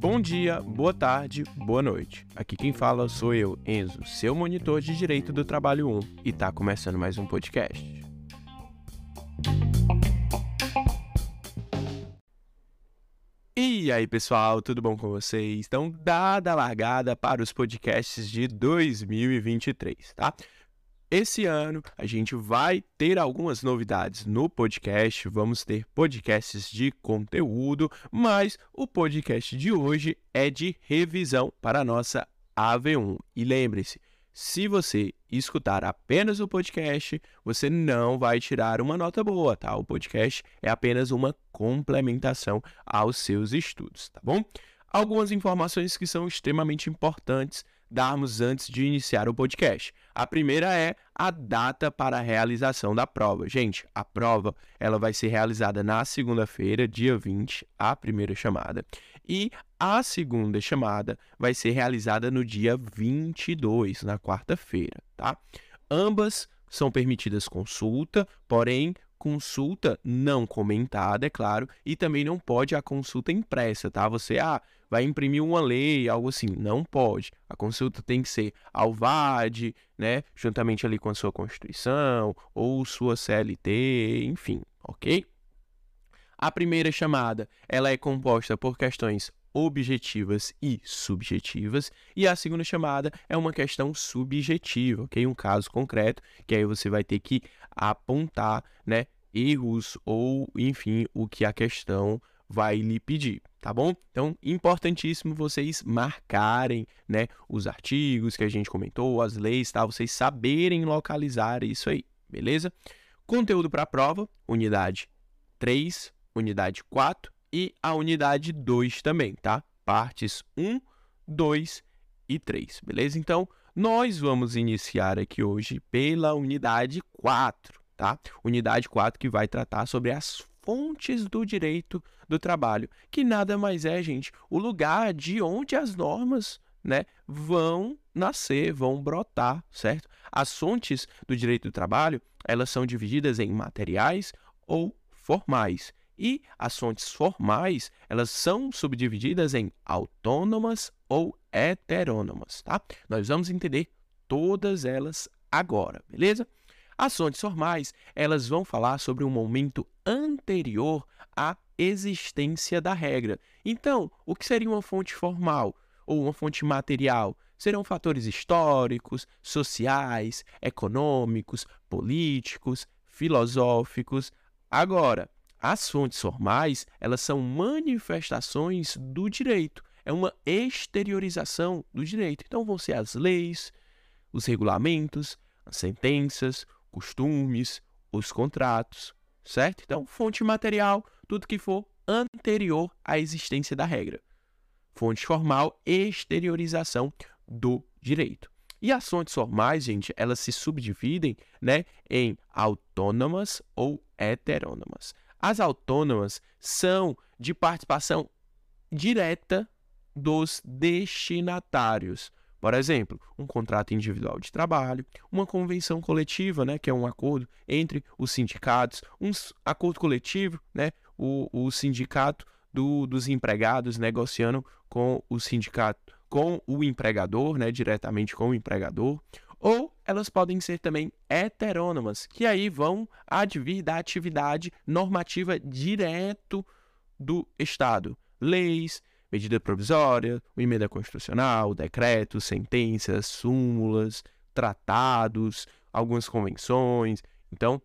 Bom dia, boa tarde, boa noite. Aqui quem fala sou eu, Enzo, seu monitor de Direito do Trabalho 1, e tá começando mais um podcast. E aí, pessoal, tudo bom com vocês? Então, dada a largada para os podcasts de 2023, tá? Esse ano a gente vai ter algumas novidades no podcast, vamos ter podcasts de conteúdo, mas o podcast de hoje é de revisão para a nossa AV1. E lembre-se, se você escutar apenas o podcast, você não vai tirar uma nota boa, tá? O podcast é apenas uma complementação aos seus estudos, tá bom? Algumas informações que são extremamente importantes darmos antes de iniciar o podcast. A primeira é a data para a realização da prova. Gente, a prova ela vai ser realizada na segunda-feira, dia 20, a primeira chamada. E a segunda chamada vai ser realizada no dia 22, na quarta-feira, tá? Ambas são permitidas consulta, porém consulta não comentada, é claro, e também não pode a consulta impressa, tá? Você ah, vai imprimir uma lei, algo assim, não pode. A consulta tem que ser ao VAD, né, juntamente ali com a sua Constituição ou sua CLT, enfim, OK? A primeira chamada, ela é composta por questões objetivas e subjetivas, e a segunda chamada é uma questão subjetiva, ok? Um caso concreto, que aí você vai ter que apontar, né, erros ou, enfim, o que a questão vai lhe pedir, tá bom? Então, importantíssimo vocês marcarem, né, os artigos que a gente comentou, as leis, tá? Vocês saberem localizar isso aí, beleza? Conteúdo para a prova, unidade 3, unidade 4 e a unidade 2 também, tá? Partes 1, 2 e 3, beleza? Então, nós vamos iniciar aqui hoje pela unidade 4, tá? Unidade 4 que vai tratar sobre as fontes do direito do trabalho, que nada mais é, gente, o lugar de onde as normas, né, vão nascer, vão brotar, certo? As fontes do direito do trabalho, elas são divididas em materiais ou formais. E as fontes formais, elas são subdivididas em autônomas ou heterônomas, tá? Nós vamos entender todas elas agora, beleza? As fontes formais, elas vão falar sobre um momento anterior à existência da regra. Então, o que seria uma fonte formal ou uma fonte material? Serão fatores históricos, sociais, econômicos, políticos, filosóficos. Agora, as fontes formais, elas são manifestações do direito, é uma exteriorização do direito. Então vão ser as leis, os regulamentos, as sentenças, costumes, os contratos, certo? Então, fonte material, tudo que for anterior à existência da regra. Fonte formal, exteriorização do direito. E as fontes formais, gente, elas se subdividem né, em autônomas ou heterônomas. As autônomas são de participação direta dos destinatários. Por exemplo, um contrato individual de trabalho, uma convenção coletiva, né, que é um acordo entre os sindicatos, um acordo coletivo, né, o, o sindicato do, dos empregados negociando com o sindicato, com o empregador, né, diretamente com o empregador, ou elas podem ser também heterônomas, que aí vão advir da atividade normativa direto do Estado. Leis, medida provisória, emenda constitucional, decretos, sentenças, súmulas, tratados, algumas convenções. Então,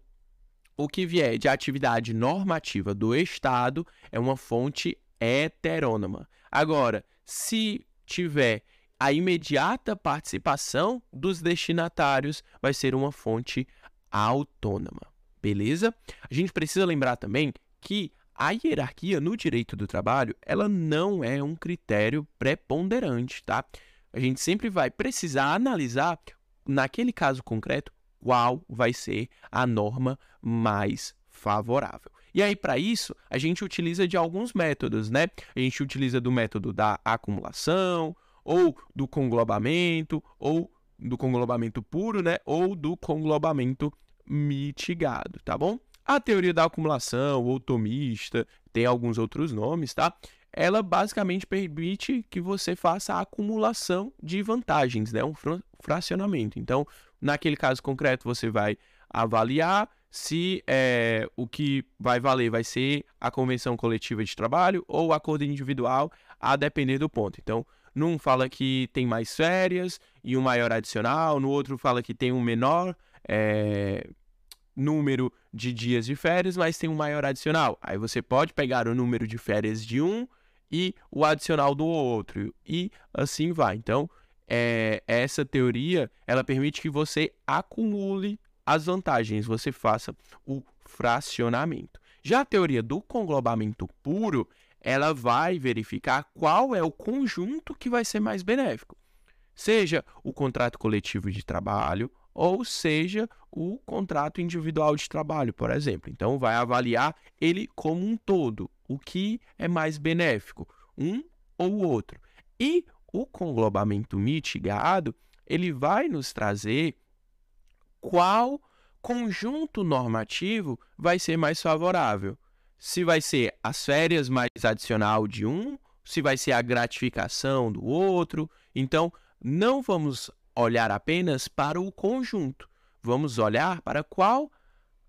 o que vier de atividade normativa do Estado é uma fonte heterônoma. Agora, se tiver a imediata participação dos destinatários vai ser uma fonte autônoma. Beleza? A gente precisa lembrar também que a hierarquia no direito do trabalho, ela não é um critério preponderante, tá? A gente sempre vai precisar analisar, naquele caso concreto, qual vai ser a norma mais favorável. E aí, para isso, a gente utiliza de alguns métodos, né? A gente utiliza do método da acumulação, ou do conglobamento, ou do conglobamento puro, né? Ou do conglobamento mitigado, tá bom? A teoria da acumulação, ou tomista, tem alguns outros nomes, tá? Ela basicamente permite que você faça a acumulação de vantagens, né? Um fracionamento. Então, naquele caso concreto, você vai avaliar se é, o que vai valer vai ser a convenção coletiva de trabalho ou o acordo individual, a depender do ponto. Então, num fala que tem mais férias e um maior adicional, no outro fala que tem um menor é, número de dias de férias, mas tem um maior adicional. Aí você pode pegar o número de férias de um e o adicional do outro, e assim vai. Então, é, essa teoria ela permite que você acumule as vantagens, você faça o fracionamento. Já a teoria do conglobamento puro, ela vai verificar qual é o conjunto que vai ser mais benéfico. Seja o contrato coletivo de trabalho ou seja o contrato individual de trabalho, por exemplo. Então, vai avaliar ele como um todo, o que é mais benéfico, um ou outro. E o conglobamento mitigado, ele vai nos trazer qual conjunto normativo vai ser mais favorável. Se vai ser as férias mais adicional de um, se vai ser a gratificação do outro. Então, não vamos olhar apenas para o conjunto, vamos olhar para qual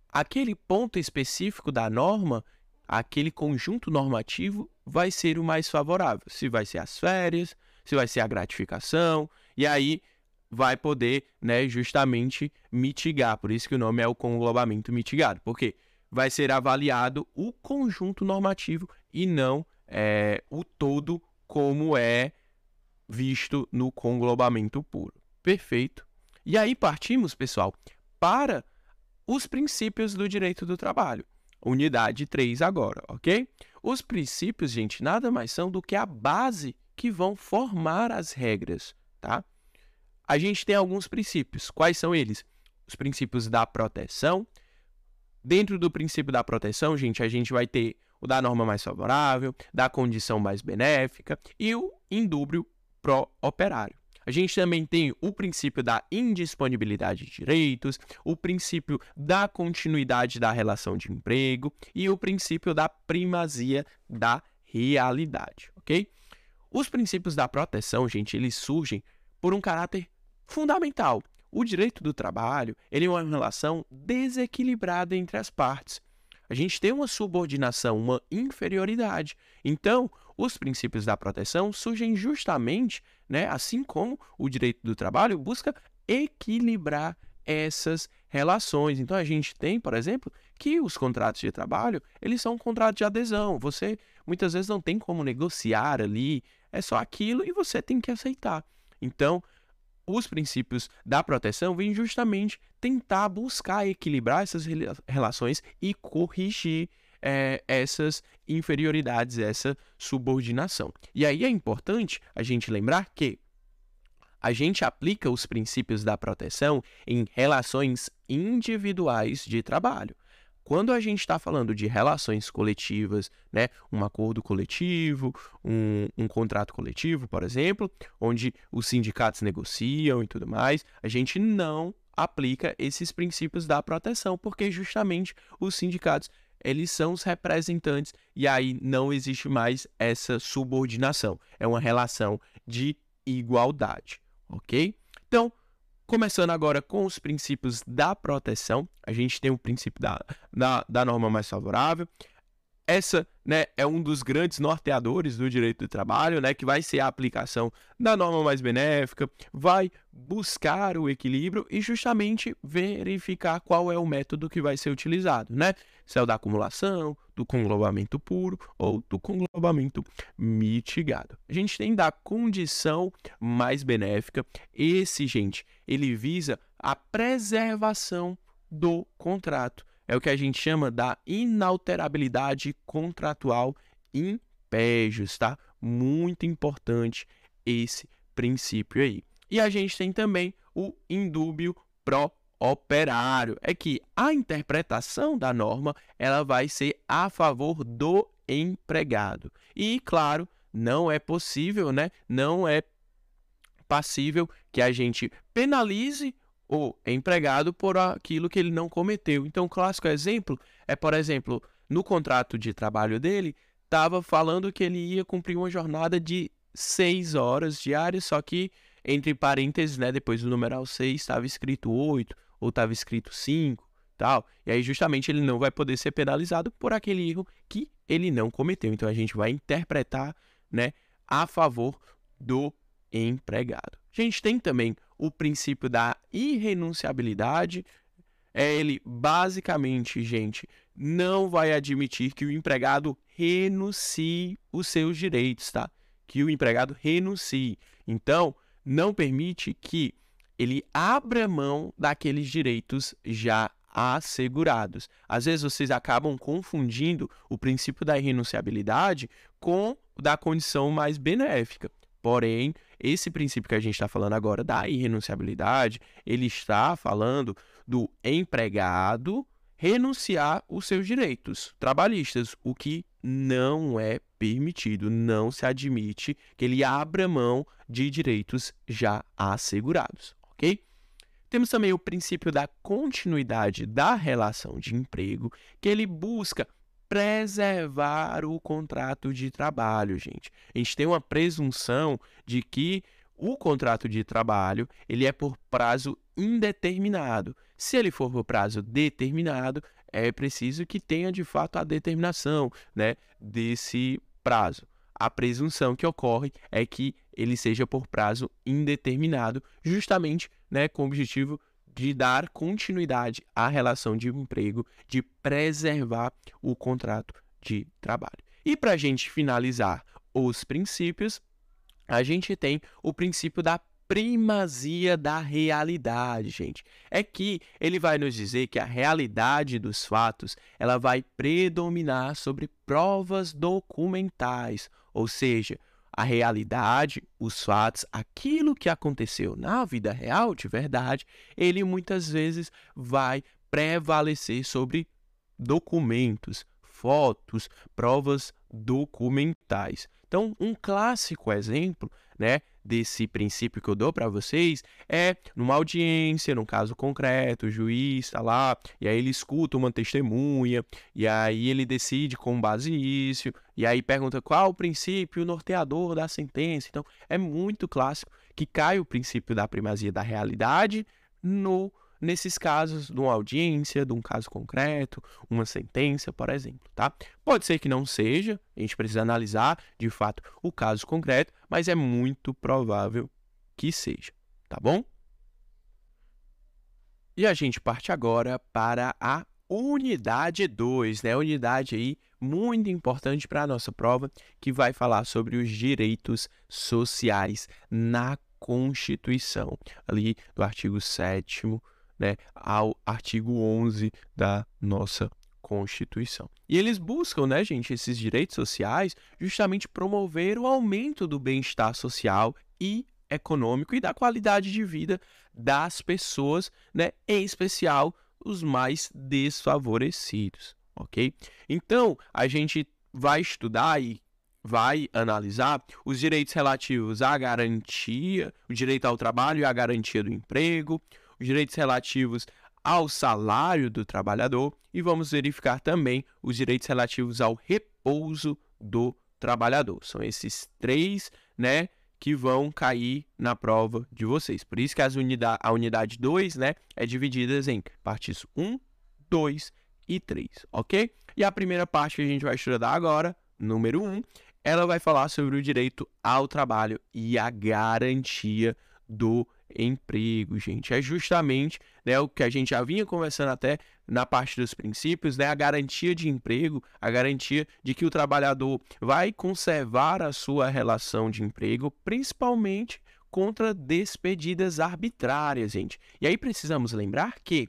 aquele ponto específico da norma, aquele conjunto normativo vai ser o mais favorável. Se vai ser as férias, se vai ser a gratificação, e aí vai poder, né, justamente mitigar. Por isso que o nome é o conglobamento mitigado, porque vai ser avaliado o conjunto normativo e não é, o todo como é visto no conglobamento puro. Perfeito. E aí partimos, pessoal, para os princípios do direito do trabalho. Unidade 3 agora, ok? Os princípios, gente, nada mais são do que a base que vão formar as regras, tá? a gente tem alguns princípios. Quais são eles? Os princípios da proteção. Dentro do princípio da proteção, gente, a gente vai ter o da norma mais favorável, da condição mais benéfica e o indúbrio pró-operário. A gente também tem o princípio da indisponibilidade de direitos, o princípio da continuidade da relação de emprego e o princípio da primazia da realidade, ok? Os princípios da proteção, gente, eles surgem por um caráter fundamental. O direito do trabalho ele é uma relação desequilibrada entre as partes. A gente tem uma subordinação, uma inferioridade. Então, os princípios da proteção surgem justamente, né, assim como o direito do trabalho busca equilibrar essas relações. Então a gente tem, por exemplo, que os contratos de trabalho, eles são um contrato de adesão. Você muitas vezes não tem como negociar ali, é só aquilo e você tem que aceitar. Então, os princípios da proteção vêm justamente tentar buscar equilibrar essas relações e corrigir é, essas inferioridades, essa subordinação. E aí é importante a gente lembrar que a gente aplica os princípios da proteção em relações individuais de trabalho. Quando a gente está falando de relações coletivas, né, um acordo coletivo, um, um, contrato coletivo, por exemplo, onde os sindicatos negociam e tudo mais, a gente não aplica esses princípios da proteção, porque justamente os sindicatos eles são os representantes e aí não existe mais essa subordinação. É uma relação de igualdade, ok? Então, Começando agora com os princípios da proteção, a gente tem o princípio da, da, da norma mais favorável. Essa né, é um dos grandes norteadores do direito do trabalho, né, que vai ser a aplicação da norma mais benéfica, vai buscar o equilíbrio e justamente verificar qual é o método que vai ser utilizado, né? Se é o da acumulação, do conglobamento puro ou do conglobamento mitigado. A gente tem da condição mais benéfica. Esse, gente, ele visa a preservação do contrato é o que a gente chama da inalterabilidade contratual em pejos, tá? Muito importante esse princípio aí. E a gente tem também o indúbio pró operário, é que a interpretação da norma ela vai ser a favor do empregado. E claro, não é possível, né? Não é passível que a gente penalize o empregado por aquilo que ele não cometeu. Então, o clássico exemplo é, por exemplo, no contrato de trabalho dele, estava falando que ele ia cumprir uma jornada de seis horas diárias, só que entre parênteses, né, depois do numeral 6, estava escrito 8 ou estava escrito 5, tal. E aí justamente ele não vai poder ser penalizado por aquele erro que ele não cometeu. Então a gente vai interpretar, né, a favor do empregado. A gente tem também o princípio da irrenunciabilidade. É ele basicamente, gente, não vai admitir que o empregado renuncie os seus direitos, tá? Que o empregado renuncie. Então, não permite que ele abra mão daqueles direitos já assegurados. Às vezes vocês acabam confundindo o princípio da irrenunciabilidade com o da condição mais benéfica. Porém, esse princípio que a gente está falando agora da irrenunciabilidade, ele está falando do empregado renunciar os seus direitos trabalhistas, o que não é permitido, não se admite que ele abra mão de direitos já assegurados, ok? Temos também o princípio da continuidade da relação de emprego, que ele busca preservar o contrato de trabalho, gente. A gente tem uma presunção de que o contrato de trabalho ele é por prazo indeterminado. Se ele for por prazo determinado, é preciso que tenha de fato a determinação né, desse prazo. A presunção que ocorre é que ele seja por prazo indeterminado, justamente né, com o objetivo de dar continuidade à relação de emprego, de preservar o contrato de trabalho. E para a gente finalizar os princípios, a gente tem o princípio da primazia da realidade, gente. É que ele vai nos dizer que a realidade dos fatos, ela vai predominar sobre provas documentais, ou seja, a realidade, os fatos, aquilo que aconteceu na vida real, de verdade, ele muitas vezes vai prevalecer sobre documentos, fotos, provas documentais. Então, um clássico exemplo, né, desse princípio que eu dou para vocês é numa audiência, num caso concreto, o juiz está lá, e aí ele escuta uma testemunha, e aí ele decide com base nisso, e aí pergunta qual o princípio norteador da sentença. Então, é muito clássico que cai o princípio da primazia da realidade no nesses casos de uma audiência, de um caso concreto, uma sentença, por exemplo, tá? Pode ser que não seja, a gente precisa analisar de fato o caso concreto, mas é muito provável que seja, tá bom? E a gente parte agora para a unidade 2, né? Unidade aí muito importante para a nossa prova, que vai falar sobre os direitos sociais na Constituição, ali do artigo 7 né, ao artigo 11 da nossa Constituição. E eles buscam, né, gente, esses direitos sociais justamente promover o aumento do bem-estar social e econômico e da qualidade de vida das pessoas, né, em especial os mais desfavorecidos, ok? Então, a gente vai estudar e vai analisar os direitos relativos à garantia, o direito ao trabalho e à garantia do emprego, os direitos relativos ao salário do trabalhador e vamos verificar também os direitos relativos ao repouso do trabalhador. São esses três, né, que vão cair na prova de vocês. Por isso que as unidade, a unidade 2, né, é dividida em partes 1, 2 e 3, ok? E a primeira parte que a gente vai estudar agora, número 1, ela vai falar sobre o direito ao trabalho e a garantia do emprego, gente. É justamente né, o que a gente já vinha conversando até na parte dos princípios, né, a garantia de emprego, a garantia de que o trabalhador vai conservar a sua relação de emprego, principalmente contra despedidas arbitrárias, gente. E aí precisamos lembrar que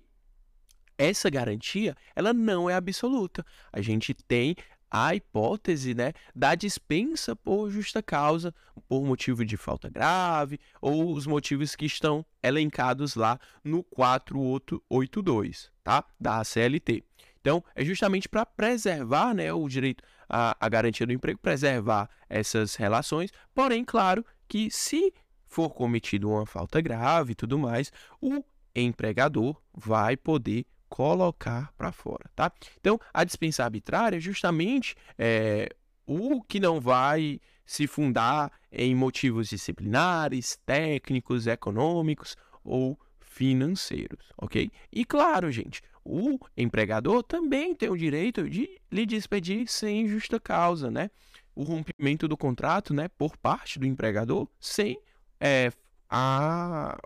essa garantia, ela não é absoluta. A gente tem a hipótese né, da dispensa por justa causa, por motivo de falta grave, ou os motivos que estão elencados lá no 482, tá? Da CLT. Então, é justamente para preservar né, o direito à, à garantia do emprego, preservar essas relações, porém, claro que se for cometido uma falta grave e tudo mais, o empregador vai poder colocar para fora, tá? Então, a dispensa arbitrária é justamente é, o que não vai se fundar em motivos disciplinares, técnicos, econômicos ou financeiros, ok? E claro, gente, o empregador também tem o direito de lhe despedir sem justa causa, né? O rompimento do contrato, né, por parte do empregador, sem é, a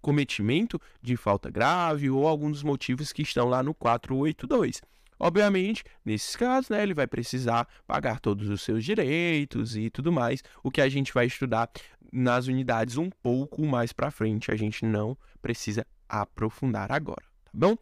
cometimento de falta grave ou alguns dos motivos que estão lá no 482. Obviamente, nesses casos, né, ele vai precisar pagar todos os seus direitos e tudo mais, o que a gente vai estudar nas unidades um pouco mais para frente. A gente não precisa aprofundar agora, tá bom?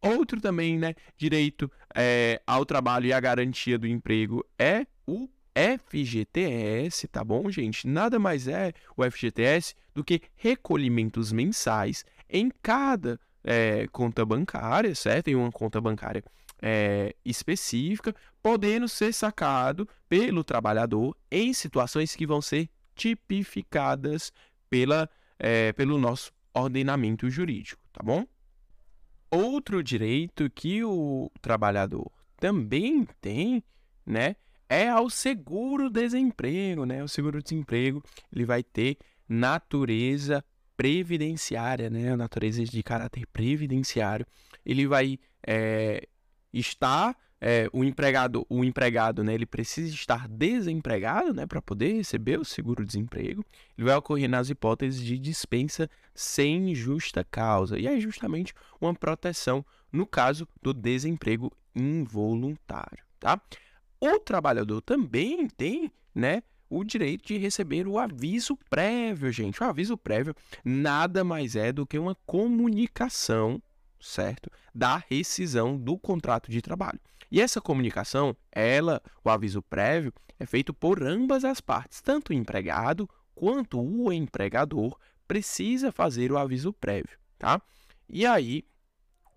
Outro também, né, direito é, ao trabalho e à garantia do emprego é o FGTS, tá bom, gente? Nada mais é o FGTS do que recolhimentos mensais em cada é, conta bancária, certo? Em uma conta bancária é, específica, podendo ser sacado pelo trabalhador em situações que vão ser tipificadas pela, é, pelo nosso ordenamento jurídico, tá bom? Outro direito que o trabalhador também tem, né, é ao seguro-desemprego, né? O seguro-desemprego, ele vai ter natureza previdenciária, né? Natureza de caráter previdenciário. Ele vai é, estar é, o empregado, o empregado, né, ele precisa estar desempregado, né, para poder receber o seguro-desemprego. Ele vai ocorrer nas hipóteses de dispensa sem justa causa e é justamente uma proteção no caso do desemprego involuntário, tá? O trabalhador também tem, né, o direito de receber o aviso prévio, gente. O aviso prévio nada mais é do que uma comunicação certo? Da rescisão do contrato de trabalho. E essa comunicação, ela, o aviso prévio, é feito por ambas as partes, tanto o empregado quanto o empregador precisa fazer o aviso prévio, tá? E aí,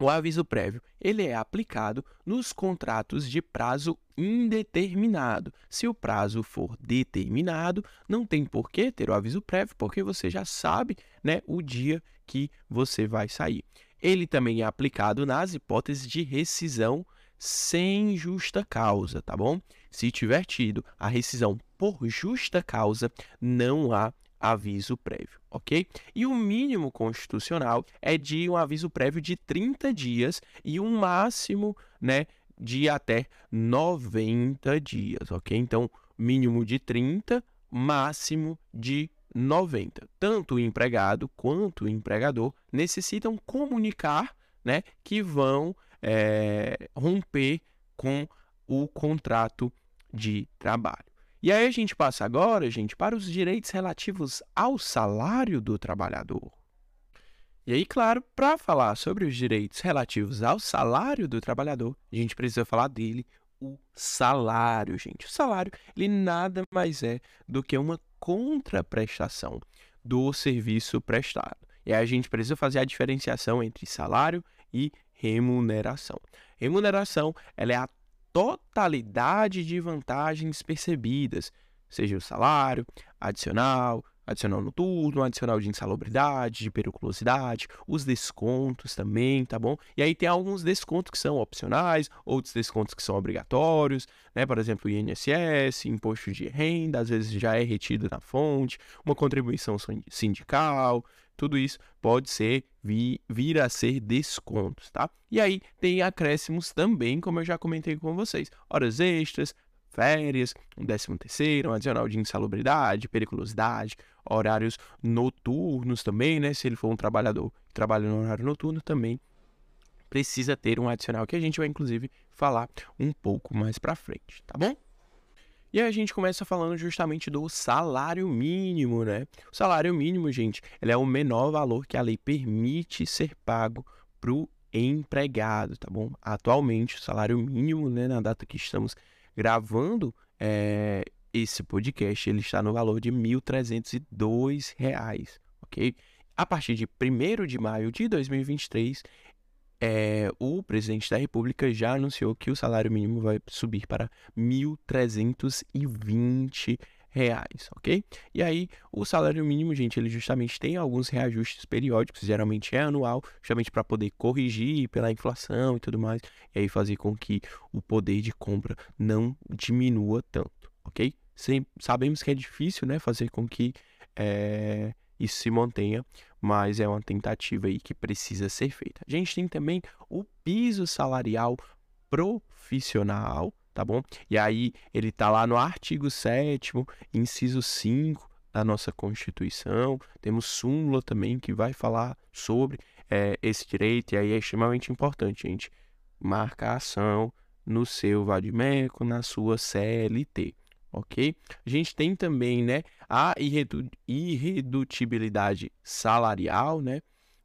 o aviso prévio, ele é aplicado nos contratos de prazo indeterminado. Se o prazo for determinado, não tem por que ter o aviso prévio, porque você já sabe, né, o dia que você vai sair ele também é aplicado nas hipóteses de rescisão sem justa causa, tá bom? Se tiver tido a rescisão por justa causa, não há aviso prévio, ok? E o mínimo constitucional é de um aviso prévio de 30 dias e um máximo, né, de até 90 dias, ok? Então, mínimo de 30, máximo de 90. Tanto o empregado quanto o empregador necessitam comunicar né, que vão é, romper com o contrato de trabalho. E aí a gente passa agora, gente, para os direitos relativos ao salário do trabalhador. E aí, claro, para falar sobre os direitos relativos ao salário do trabalhador, a gente precisa falar dele, o salário, gente. O salário, ele nada mais é do que uma contraprestação do serviço prestado. E aí a gente precisa fazer a diferenciação entre salário e remuneração. Remuneração ela é a totalidade de vantagens percebidas, seja o salário, adicional, adicional noturno, adicional de insalubridade, de periculosidade, os descontos também, tá bom? E aí tem alguns descontos que são opcionais, outros descontos que são obrigatórios, né? Por exemplo, INSS, imposto de renda, às vezes já é retido na fonte, uma contribuição sindical, tudo isso pode ser vir, vir a ser descontos, tá? E aí tem acréscimos também, como eu já comentei com vocês, horas extras, férias, um décimo terceiro, um adicional de insalubridade, periculosidade, horários noturnos também, né? Se ele for um trabalhador que trabalha no horário noturno, também precisa ter um adicional que a gente vai inclusive falar um pouco mais para frente, tá bom? E aí a gente começa falando justamente do salário mínimo, né? O salário mínimo, gente, ele é o menor valor que a lei permite ser pago para o empregado, tá bom? Atualmente, o salário mínimo, né, na data que estamos gravando é, esse podcast, ele está no valor de R$ 1.302, ok? A partir de 1 de maio de 2023, é, o presidente da República já anunciou que o salário mínimo vai subir para 1.320 reais, ok? E aí, o salário mínimo, gente, ele justamente tem alguns reajustes periódicos, geralmente é anual, justamente para poder corrigir pela inflação e tudo mais, e aí fazer com que o poder de compra não diminua tanto, ok? Sem, sabemos que é difícil, né, fazer com que é, isso se mantenha, mas é uma tentativa aí que precisa ser feita. A gente tem também o piso salarial profissional, tá bom? E aí ele tá lá no artigo 7 inciso 5 da nossa Constituição. Temos súmula também que vai falar sobre é, esse direito, e aí é extremamente importante, gente, marcar ação no seu Vadimeco, na sua CLT, ok? A gente tem também, né, a irredutibilidade salarial, né?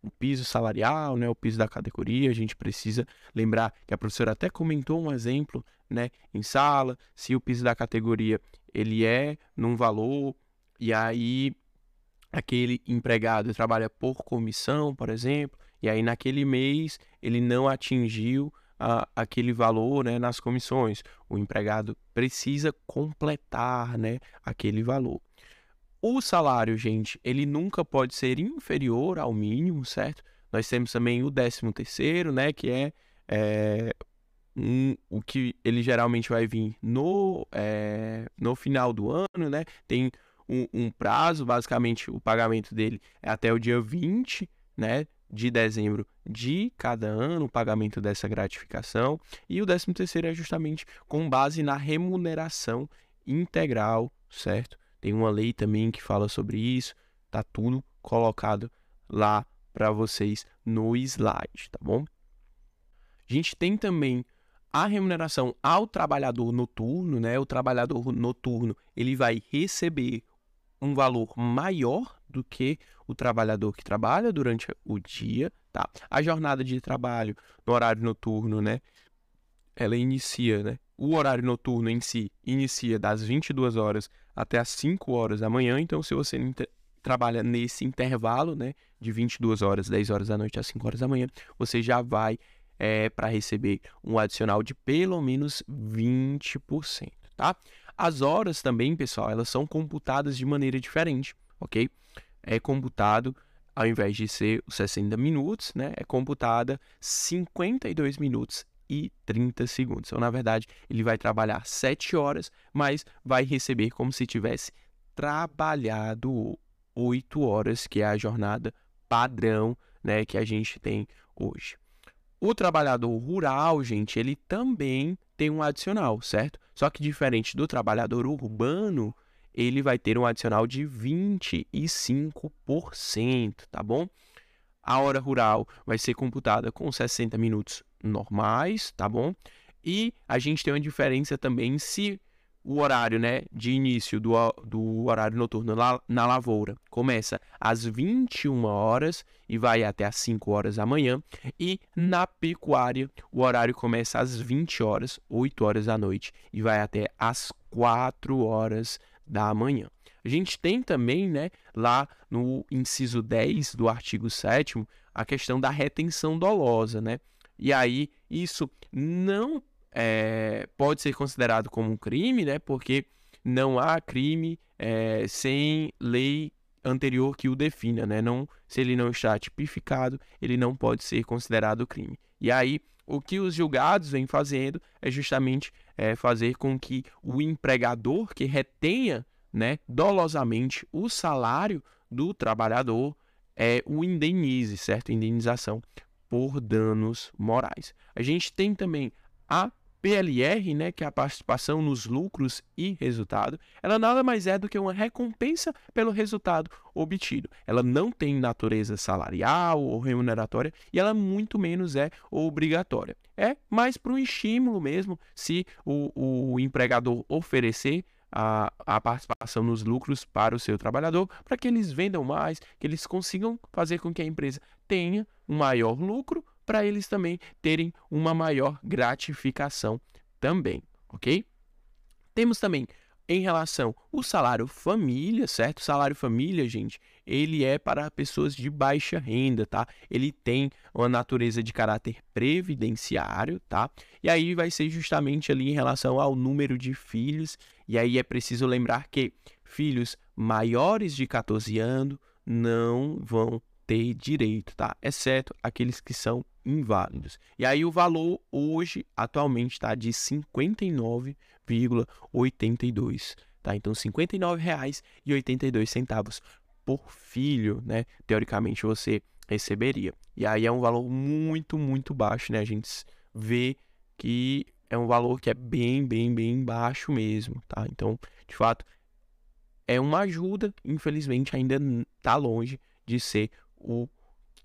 o piso salarial, né, o piso da categoria, a gente precisa lembrar que a professora até comentou um exemplo, né, em sala, se o piso da categoria ele é num valor e aí aquele empregado trabalha por comissão, por exemplo, e aí naquele mês ele não atingiu a, aquele valor né, nas comissões. O empregado precisa completar né, aquele valor. O salário, gente, ele nunca pode ser inferior ao mínimo, certo? Nós temos também o 13 terceiro, né, que é, é um, o que ele geralmente vai vir no, é, no final do ano, né? Tem um, um, prazo, basicamente o pagamento dele é até o dia 20, né? De dezembro de cada ano, o pagamento dessa gratificação. E o 13 terceiro é justamente com base na remuneração integral, certo? Tem uma lei também que fala sobre isso. Tá tudo colocado lá para vocês no slide, tá bom? A gente tem também a remuneração ao trabalhador noturno, né? O trabalhador noturno, ele vai receber um valor maior do que o trabalhador que trabalha durante o dia, tá? A jornada de trabalho no horário noturno, né? Ela inicia, né? O horário noturno em si inicia das 22 horas até as 5 horas da manhã. Então, se você trabalha nesse intervalo, né, de 22 horas, 10 horas da noite às 5 horas da manhã, você já vai é, para receber um adicional de pelo menos 20%, tá? As horas também, pessoal, elas são computadas de maneira diferente, ok? É computado, ao invés de ser os 60 minutos, né, é computada 52 minutos e 30 segundos. Então, na verdade, ele vai trabalhar 7 horas, mas vai receber como se tivesse trabalhado 8 horas, que é a jornada padrão né, que a gente tem hoje. O trabalhador rural, gente, ele também tem um adicional, certo? Só que diferente do trabalhador urbano, ele vai ter um adicional de 25%, tá bom? A hora rural vai ser computada com 60 minutos normais, tá bom? E a gente tem uma diferença também se o horário né, de início do, do horário noturno na, na lavoura começa às 21 horas e vai até às 5 horas da manhã. E na pecuária, o horário começa às 20 horas, 8 horas da noite, e vai até às 4 horas da manhã. A gente tem também, né, lá no inciso 10 do artigo 7 a questão da retenção dolosa, né? E aí, isso não é, pode ser considerado como um crime, né? Porque não há crime é, sem lei anterior que o defina, né? Não, se ele não está tipificado, ele não pode ser considerado crime. E aí, o que os julgados vêm fazendo é justamente é, fazer com que o empregador que retenha né, dolosamente o salário do trabalhador é, o indenize, certo? Indenização por danos morais. A gente tem também a PLR, né, que é a participação nos lucros e resultado, ela nada mais é do que uma recompensa pelo resultado obtido. Ela não tem natureza salarial ou remuneratória e ela muito menos é obrigatória. É mais para um estímulo mesmo, se o, o empregador oferecer a, a, participação nos lucros para o seu trabalhador, para que eles vendam mais, que eles consigam fazer com que a empresa tenha um maior lucro para eles também terem uma maior gratificação também, ok? Temos também em relação ao salário família, certo? O salário família, gente, ele é para pessoas de baixa renda, tá? Ele tem uma natureza de caráter previdenciário, tá? E aí vai ser justamente ali em relação ao número de filhos, e aí é preciso lembrar que filhos maiores de 14 anos não vão ter direito, tá? Exceto aqueles que são inválidos. E aí o valor hoje, atualmente, está de R$ 59,82, tá? Então, R$ 59,82 por filho, né? Teoricamente, você receberia. E aí é um valor muito, muito baixo, né? A gente vê que é um valor que é bem, bem, bem baixo mesmo, tá? Então, de fato, é uma ajuda, infelizmente ainda está longe de ser o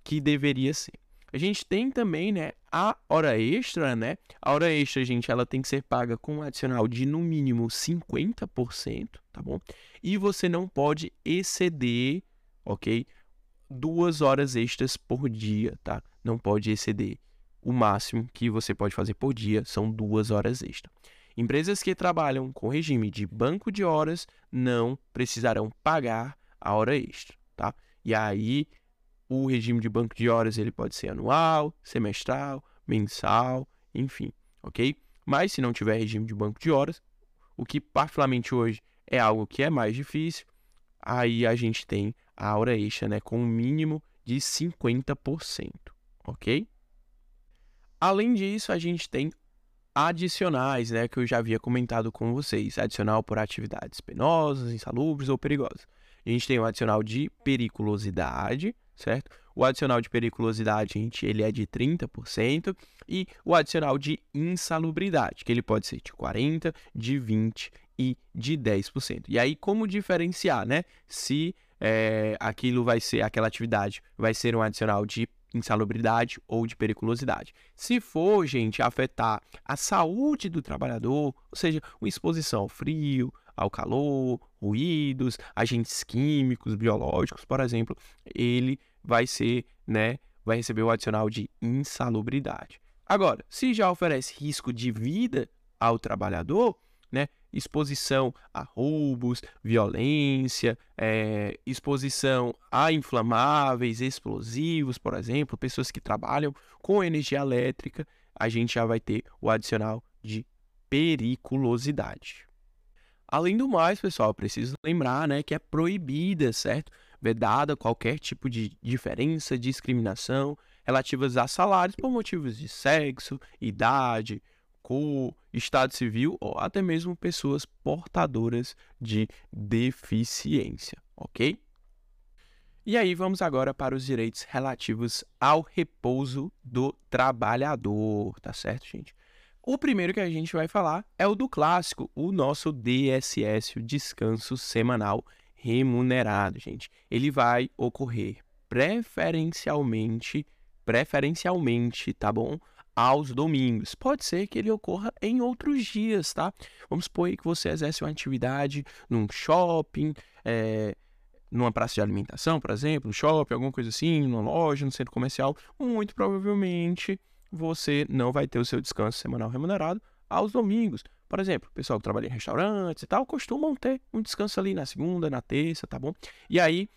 que deveria ser. A gente tem também, né, a hora extra, né? A hora extra, gente, ela tem que ser paga com um adicional de no mínimo 50%, tá bom? E você não pode exceder, ok? Duas horas extras por dia, tá? Não pode exceder. O máximo que você pode fazer por dia são duas horas extras. Empresas que trabalham com regime de banco de horas não precisarão pagar a hora extra, tá? E aí o regime de banco de horas ele pode ser anual, semestral, mensal, enfim, ok? Mas se não tiver regime de banco de horas, o que particularmente hoje é algo que é mais difícil, aí a gente tem a hora extra, né, com um mínimo de 50%, ok? Além disso, a gente tem adicionais, né, que eu já havia comentado com vocês, adicional por atividades penosas, insalubres ou perigosas. A gente tem o adicional de periculosidade, certo? O adicional de periculosidade, gente, ele é de 30% e o adicional de insalubridade, que ele pode ser de 40, de 20 e de 10%. E aí como diferenciar, né? Se é, aquilo vai ser aquela atividade vai ser um adicional de insalubridade ou de periculosidade. Se for, gente, afetar a saúde do trabalhador, ou seja, uma exposição ao frio, ao calor, ruídos, agentes químicos, biológicos, por exemplo, ele vai ser, né, vai receber o adicional de insalubridade. Agora, se já oferece risco de vida ao trabalhador, né, exposição a roubos, violência, é, exposição a inflamáveis, explosivos, por exemplo, pessoas que trabalham com energia elétrica, a gente já vai ter o adicional de periculosidade. Além do mais, pessoal, preciso lembrar né, que é proibida, certo? Vedada qualquer tipo de diferença, discriminação relativas a salários por motivos de sexo, idade, cor, estado civil ou até mesmo pessoas portadoras de deficiência, ok? E aí vamos agora para os direitos relativos ao repouso do trabalhador, tá certo, gente? O primeiro que a gente vai falar é o do clássico, o nosso DSS, o descanso semanal remunerado, gente. Ele vai ocorrer preferencialmente, preferencialmente, tá bom? Aos domingos. Pode ser que ele ocorra em outros dias, tá? Vamos supor que você exerce uma atividade num shopping, é, numa praça de alimentação, por exemplo, shopping, alguma coisa assim, numa loja, no centro comercial. Muito provavelmente você não vai ter o seu descanso semanal remunerado aos domingos. Por exemplo, o pessoal que trabalha em restaurantes e tal, costumam ter um descanso ali na segunda, na terça, tá bom? E aí,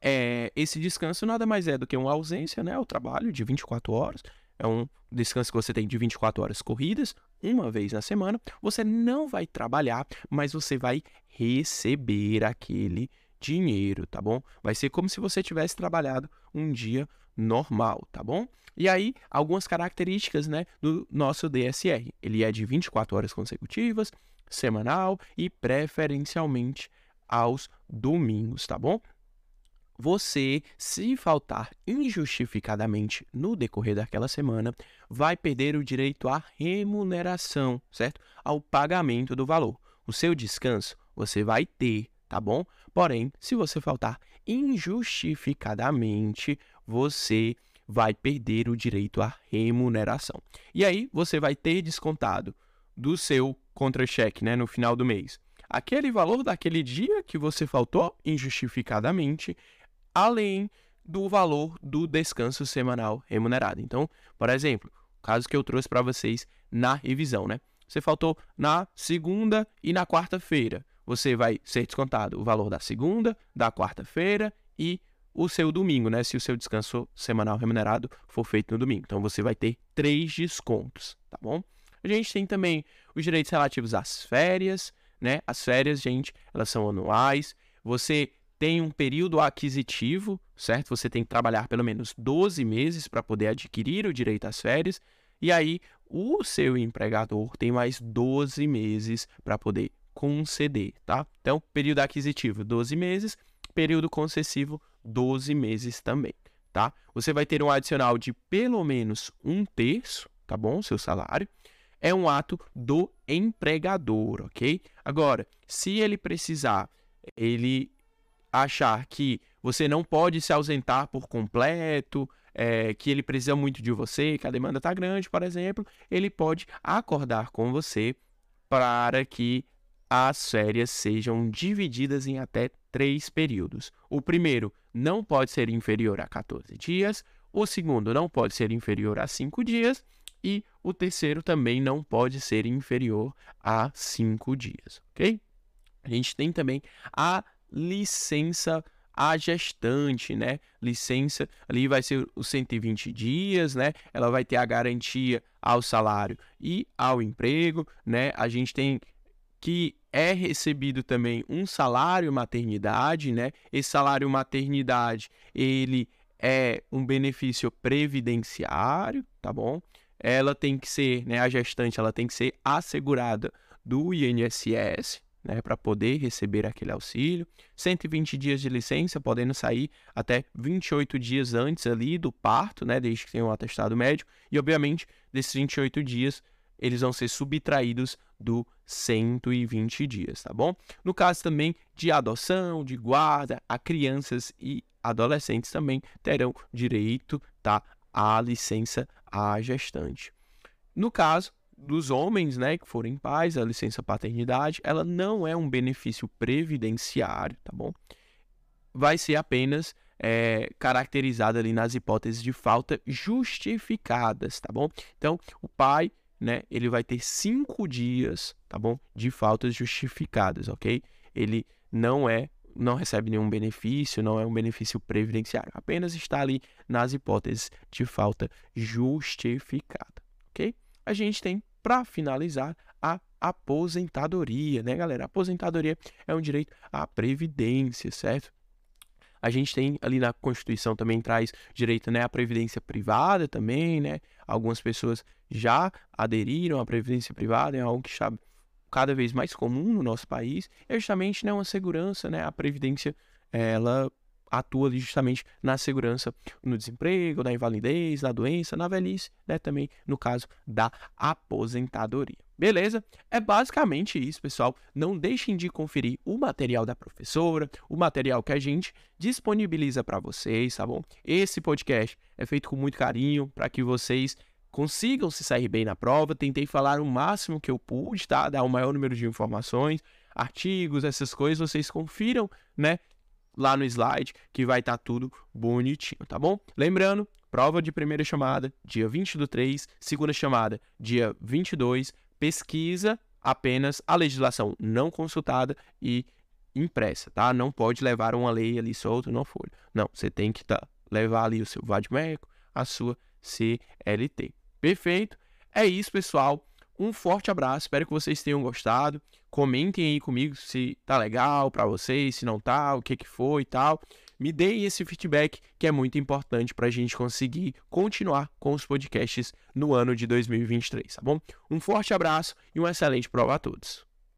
é, esse descanso nada mais é do que uma ausência, né? O trabalho de 24 horas. É um descanso que você tem de 24 horas corridas, uma vez na semana. Você não vai trabalhar, mas você vai receber aquele dinheiro, tá bom? Vai ser como se você tivesse trabalhado um dia normal, tá bom? E aí, algumas características, né, do nosso DSR. Ele é de 24 horas consecutivas, semanal e preferencialmente aos domingos, tá bom? Você, se faltar injustificadamente no decorrer daquela semana, vai perder o direito à remuneração, certo? Ao pagamento do valor. O seu descanso você vai ter, tá bom? Porém, se você faltar injustificadamente, você vai perder o direito à remuneração. E aí você vai ter descontado do seu contra-cheque, né, no final do mês, aquele valor daquele dia que você faltou injustificadamente, além do valor do descanso semanal remunerado. Então, por exemplo, o caso que eu trouxe para vocês na revisão, né? Você faltou na segunda e na quarta-feira. Você vai ser descontado o valor da segunda, da quarta-feira e o seu domingo, né? Se o seu descanso semanal remunerado for feito no domingo. Então você vai ter três descontos, tá bom? A gente tem também os direitos relativos às férias, né? As férias, gente, elas são anuais. Você tem um período aquisitivo, certo? Você tem que trabalhar pelo menos 12 meses para poder adquirir o direito às férias. E aí, o seu empregador tem mais 12 meses para poder conceder, tá? Então, período aquisitivo, 12 meses, período concessivo, 12 meses também, tá? Você vai ter um adicional de pelo menos um terço, tá bom? Seu salário. É um ato do empregador, ok? Agora, se ele precisar, ele achar que você não pode se ausentar por completo, é, que ele precisa muito de você, que a demanda está grande, por exemplo, ele pode acordar com você para que as férias sejam divididas em até três períodos. O primeiro não pode ser inferior a 14 dias, o segundo não pode ser inferior a 5 dias e o terceiro também não pode ser inferior a 5 dias, ok? A gente tem também a licença a gestante, né? Licença ali vai ser os 120 dias, né? Ela vai ter a garantia ao salário e ao emprego, né? A gente tem que é recebido também um salário maternidade, né? Esse salário maternidade, ele é um benefício previdenciário, tá bom? Ela tem que ser, né, a gestante, ela tem que ser assegurada do INSS, né, para poder receber aquele auxílio. 120 dias de licença, podendo sair até 28 dias antes ali do parto, né, desde que tenha um atestado médico. E, obviamente, desses 28 dias, eles vão ser subtraídos do 120 dias, tá bom? No caso também de adoção, de guarda, a crianças e adolescentes também terão direito, tá, à licença à gestante. No caso dos homens, né, que forem pais, a licença paternidade, ela não é um benefício previdenciário, tá bom? Vai ser apenas é, caracterizada ali nas hipóteses de falta justificadas, tá bom? Então, o pai, né, ele vai ter cinco dias, tá bom, de faltas justificadas, ok? Ele não é não recebe nenhum benefício, não é um benefício previdenciário, apenas está ali nas hipóteses de falta justificada, ok? A gente tem para finalizar, a aposentadoria, né, galera? A aposentadoria é um direito à previdência, certo? A gente tem ali na Constituição também traz direito né, à previdência privada também, né? Algumas pessoas já aderiram à previdência privada, é algo que está cada vez mais comum no nosso país. É justamente né, uma segurança, né? A previdência, ela atua justamente na segurança no desemprego, na invalidez, na doença, na velhice, né? Também no caso da aposentadoria. Beleza? É basicamente isso, pessoal. Não deixem de conferir o material da professora, o material que a gente disponibiliza para vocês, tá bom? Esse podcast é feito com muito carinho para que vocês consigam se sair bem na prova. Tentei falar o máximo que eu pude, tá? Dar o maior número de informações, artigos, essas coisas, vocês confiram, né? lá no slide que vai estar tá tudo bonitinho, tá bom? Lembrando, prova de primeira chamada, dia 20 do 3, segunda chamada, dia 22, pesquisa apenas a legislação não consultada e impressa, tá? Não pode levar uma lei ali solta na folha. Não, você tem que tá, levar ali o seu vadmeco, a sua CLT. Perfeito? É isso, pessoal. Um forte abraço, espero que vocês tenham gostado. Comentem aí comigo se tá legal para vocês, se não tá, o que que foi e tal. Me deem esse feedback que é muito importante para a gente conseguir continuar com os podcasts no ano de 2023, tá bom? Um forte abraço e uma excelente prova a todos.